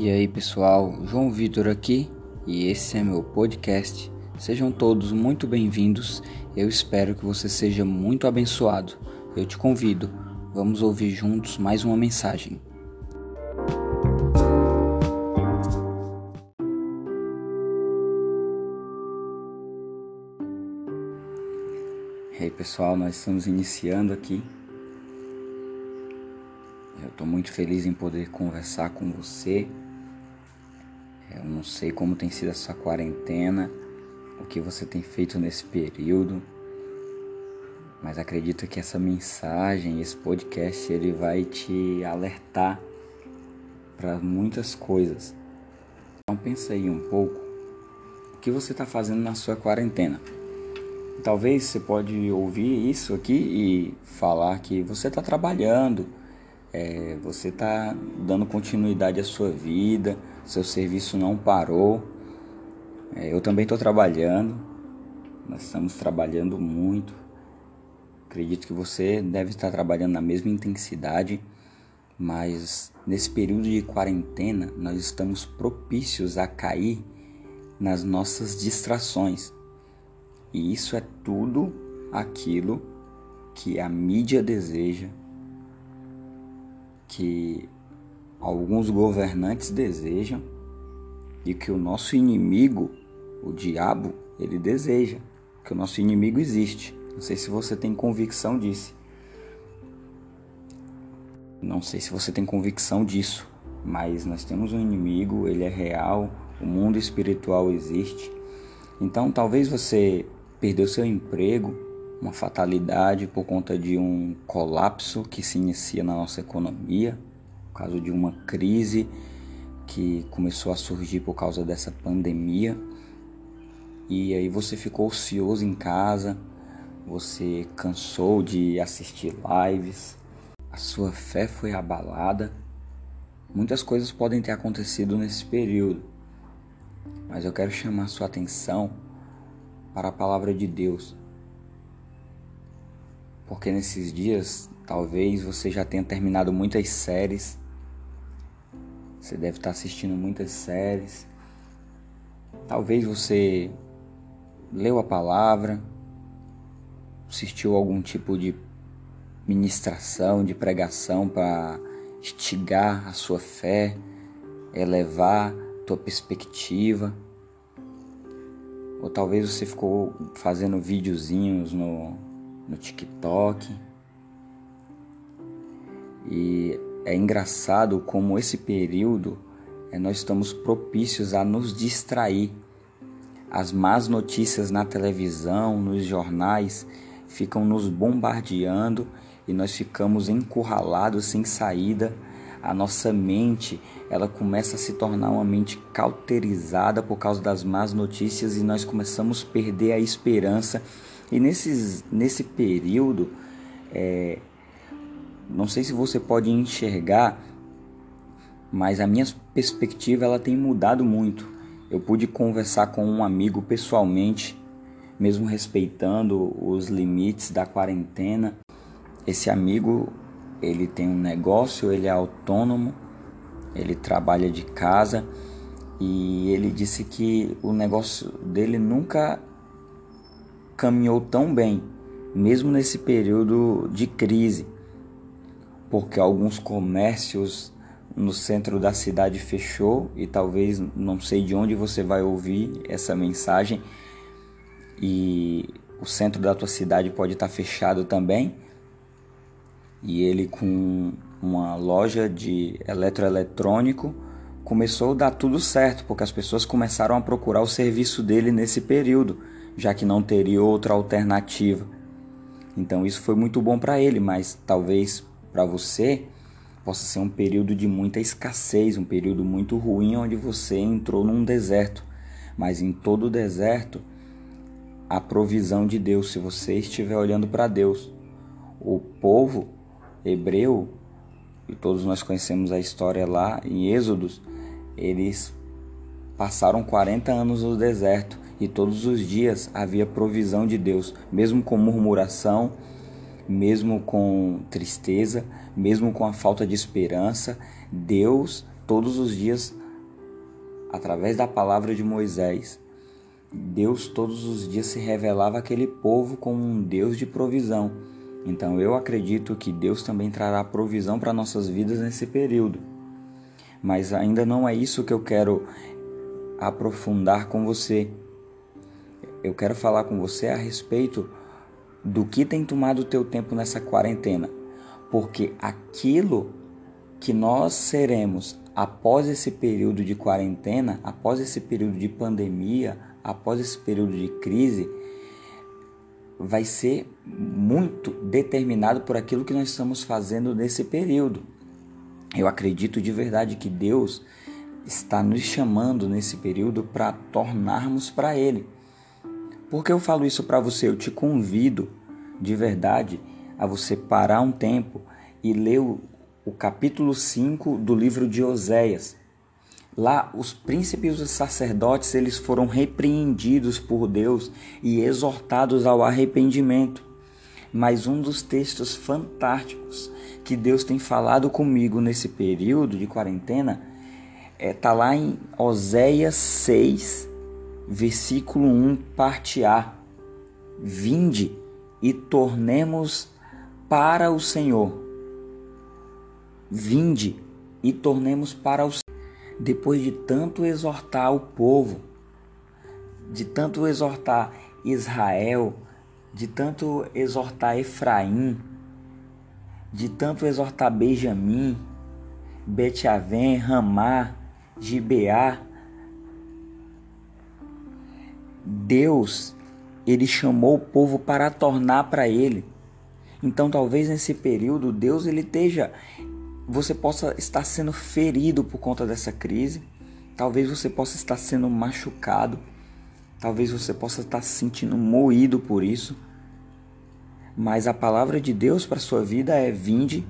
E aí pessoal, João Vitor aqui e esse é meu podcast. Sejam todos muito bem-vindos. Eu espero que você seja muito abençoado. Eu te convido, vamos ouvir juntos mais uma mensagem. E aí pessoal, nós estamos iniciando aqui. Eu estou muito feliz em poder conversar com você não sei como tem sido essa quarentena, o que você tem feito nesse período, mas acredito que essa mensagem, esse podcast, ele vai te alertar para muitas coisas. Então pensa aí um pouco o que você está fazendo na sua quarentena. Talvez você pode ouvir isso aqui e falar que você está trabalhando, é, você está dando continuidade à sua vida, seu serviço não parou. É, eu também estou trabalhando, nós estamos trabalhando muito. Acredito que você deve estar trabalhando na mesma intensidade, mas nesse período de quarentena nós estamos propícios a cair nas nossas distrações. E isso é tudo aquilo que a mídia deseja, que alguns governantes desejam e que o nosso inimigo, o diabo, ele deseja, que o nosso inimigo existe. Não sei se você tem convicção disso. Não sei se você tem convicção disso, mas nós temos um inimigo, ele é real, o mundo espiritual existe. Então, talvez você perdeu seu emprego, uma fatalidade por conta de um colapso que se inicia na nossa economia, causa de uma crise que começou a surgir por causa dessa pandemia. E aí você ficou ocioso em casa, você cansou de assistir lives, a sua fé foi abalada. Muitas coisas podem ter acontecido nesse período, mas eu quero chamar sua atenção para a palavra de Deus porque nesses dias talvez você já tenha terminado muitas séries. Você deve estar assistindo muitas séries. Talvez você leu a palavra, assistiu algum tipo de ministração, de pregação para estigar a sua fé, elevar tua perspectiva. Ou talvez você ficou fazendo videozinhos no no TikTok. E é engraçado como esse período é, nós estamos propícios a nos distrair. As más notícias na televisão, nos jornais, ficam nos bombardeando e nós ficamos encurralados sem saída. A nossa mente, ela começa a se tornar uma mente cauterizada por causa das más notícias e nós começamos a perder a esperança e nesses, nesse período, é, não sei se você pode enxergar, mas a minha perspectiva ela tem mudado muito. Eu pude conversar com um amigo pessoalmente, mesmo respeitando os limites da quarentena. Esse amigo, ele tem um negócio, ele é autônomo, ele trabalha de casa e ele disse que o negócio dele nunca caminhou tão bem, mesmo nesse período de crise, porque alguns comércios no centro da cidade fechou e talvez não sei de onde você vai ouvir essa mensagem e o centro da tua cidade pode estar fechado também. E ele com uma loja de eletroeletrônico começou a dar tudo certo, porque as pessoas começaram a procurar o serviço dele nesse período já que não teria outra alternativa. Então isso foi muito bom para ele, mas talvez para você possa ser um período de muita escassez, um período muito ruim onde você entrou num deserto. Mas em todo deserto a provisão de Deus, se você estiver olhando para Deus. O povo hebreu, e todos nós conhecemos a história lá em Êxodos, eles passaram 40 anos no deserto e todos os dias havia provisão de Deus, mesmo com murmuração, mesmo com tristeza, mesmo com a falta de esperança, Deus todos os dias através da palavra de Moisés, Deus todos os dias se revelava àquele povo como um Deus de provisão. Então eu acredito que Deus também trará provisão para nossas vidas nesse período. Mas ainda não é isso que eu quero aprofundar com você. Eu quero falar com você a respeito do que tem tomado o teu tempo nessa quarentena, porque aquilo que nós seremos após esse período de quarentena, após esse período de pandemia, após esse período de crise, vai ser muito determinado por aquilo que nós estamos fazendo nesse período. Eu acredito de verdade que Deus está nos chamando nesse período para tornarmos para Ele. Por que eu falo isso para você? Eu te convido de verdade a você parar um tempo e ler o, o capítulo 5 do livro de Oséias. Lá, os príncipes e os sacerdotes eles foram repreendidos por Deus e exortados ao arrependimento. Mas um dos textos fantásticos que Deus tem falado comigo nesse período de quarentena está é, tá lá em Oséias 6, versículo 1, parte A. Vinde e tornemos para o Senhor. Vinde e tornemos para o depois de tanto exortar o povo, de tanto exortar Israel, de tanto exortar Efraim, de tanto exortar Benjamim, Betiavém, Ramá, Gibeá, Deus, ele chamou o povo para tornar para ele. Então, talvez nesse período Deus ele esteja você possa estar sendo ferido por conta dessa crise, talvez você possa estar sendo machucado, talvez você possa estar se sentindo moído por isso. Mas a palavra de Deus para sua vida é: vinde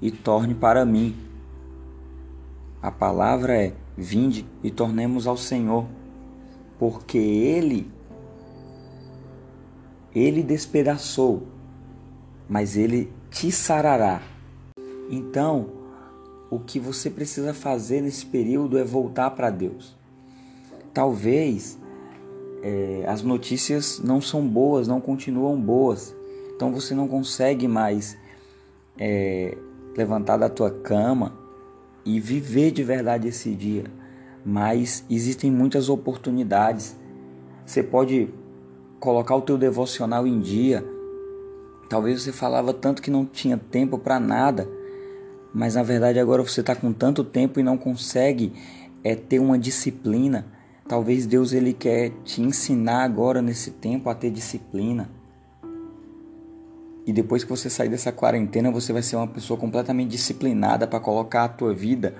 e torne para mim. A palavra é: vinde e tornemos ao Senhor, porque ele ele despedaçou, mas ele te sarará então, o que você precisa fazer nesse período é voltar para Deus. Talvez é, as notícias não são boas, não continuam boas. Então você não consegue mais é, levantar da tua cama e viver de verdade esse dia. Mas existem muitas oportunidades. Você pode colocar o teu devocional em dia. Talvez você falava tanto que não tinha tempo para nada mas na verdade agora você está com tanto tempo e não consegue é, ter uma disciplina. Talvez Deus ele quer te ensinar agora nesse tempo a ter disciplina. E depois que você sair dessa quarentena, você vai ser uma pessoa completamente disciplinada para colocar a tua vida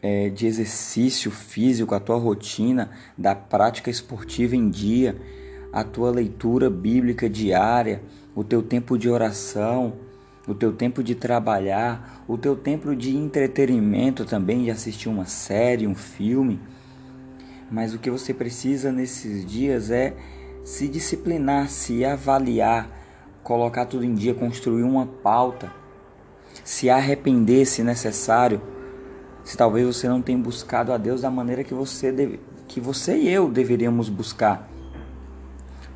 é, de exercício físico, a tua rotina da prática esportiva em dia, a tua leitura bíblica diária, o teu tempo de oração o teu tempo de trabalhar, o teu tempo de entretenimento também, de assistir uma série, um filme. Mas o que você precisa nesses dias é se disciplinar, se avaliar, colocar tudo em dia, construir uma pauta, se arrepender se necessário. Se talvez você não tenha buscado a Deus da maneira que você deve, que você e eu deveríamos buscar.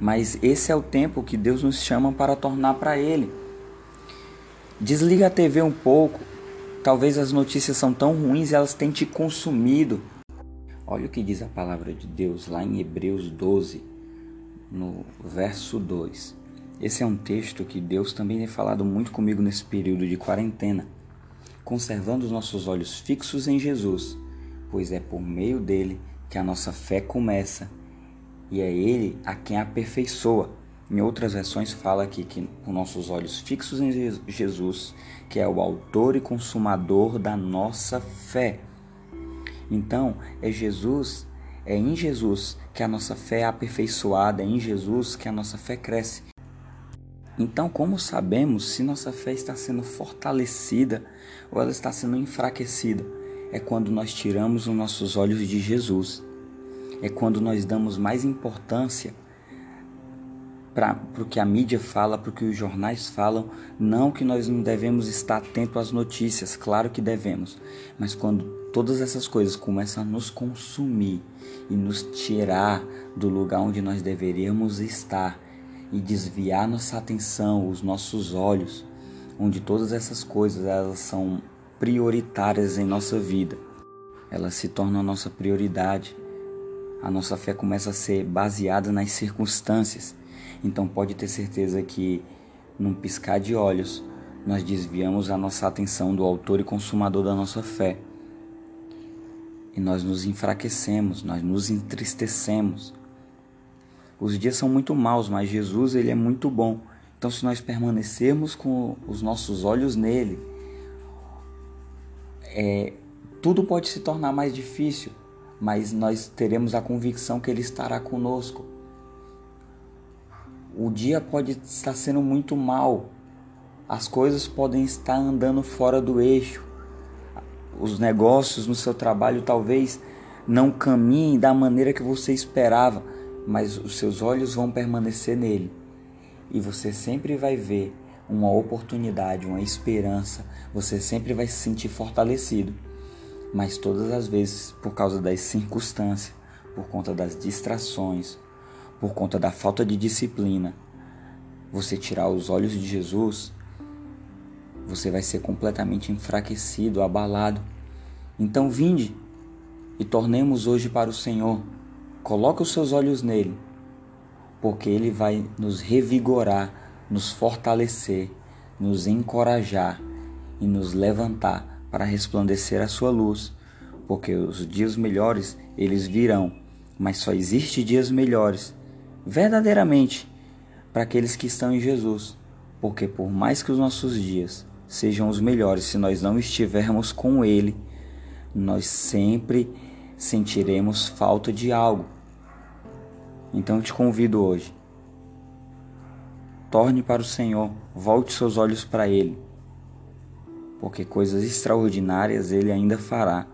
Mas esse é o tempo que Deus nos chama para tornar para ele. Desliga a TV um pouco. Talvez as notícias são tão ruins e elas têm te consumido. Olha o que diz a palavra de Deus lá em Hebreus 12, no verso 2. Esse é um texto que Deus também tem falado muito comigo nesse período de quarentena, conservando os nossos olhos fixos em Jesus, pois é por meio dele que a nossa fé começa e é ele a quem aperfeiçoa. Em outras versões fala aqui que com nossos olhos fixos em Jesus, que é o autor e consumador da nossa fé. Então, é Jesus, é em Jesus que a nossa fé é aperfeiçoada, é em Jesus que a nossa fé cresce. Então, como sabemos se nossa fé está sendo fortalecida ou ela está sendo enfraquecida? É quando nós tiramos os nossos olhos de Jesus. É quando nós damos mais importância para o que a mídia fala, para o que os jornais falam. Não que nós não devemos estar atento às notícias, claro que devemos. Mas quando todas essas coisas começam a nos consumir e nos tirar do lugar onde nós deveríamos estar e desviar nossa atenção, os nossos olhos, onde todas essas coisas elas são prioritárias em nossa vida. Elas se tornam a nossa prioridade. A nossa fé começa a ser baseada nas circunstâncias então pode ter certeza que, num piscar de olhos, nós desviamos a nossa atenção do autor e consumador da nossa fé. E nós nos enfraquecemos, nós nos entristecemos. Os dias são muito maus, mas Jesus ele é muito bom. Então se nós permanecermos com os nossos olhos nele, é, tudo pode se tornar mais difícil, mas nós teremos a convicção que ele estará conosco. O dia pode estar sendo muito mal, as coisas podem estar andando fora do eixo, os negócios no seu trabalho talvez não caminhem da maneira que você esperava, mas os seus olhos vão permanecer nele e você sempre vai ver uma oportunidade, uma esperança, você sempre vai se sentir fortalecido. Mas todas as vezes, por causa das circunstâncias, por conta das distrações, por conta da falta de disciplina, você tirar os olhos de Jesus, você vai ser completamente enfraquecido, abalado. Então, vinde e tornemos hoje para o Senhor. Coloque os seus olhos nele, porque ele vai nos revigorar, nos fortalecer, nos encorajar e nos levantar para resplandecer a sua luz, porque os dias melhores eles virão, mas só existe dias melhores verdadeiramente para aqueles que estão em Jesus, porque por mais que os nossos dias sejam os melhores, se nós não estivermos com Ele, nós sempre sentiremos falta de algo. Então te convido hoje. Torne para o Senhor, volte seus olhos para Ele, porque coisas extraordinárias Ele ainda fará.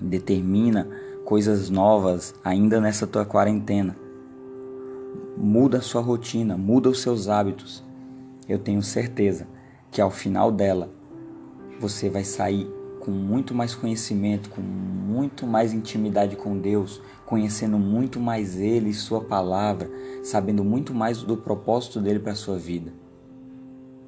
Determina coisas novas ainda nessa tua quarentena muda a sua rotina, muda os seus hábitos. Eu tenho certeza que ao final dela você vai sair com muito mais conhecimento, com muito mais intimidade com Deus, conhecendo muito mais Ele e Sua palavra, sabendo muito mais do propósito dele para a sua vida.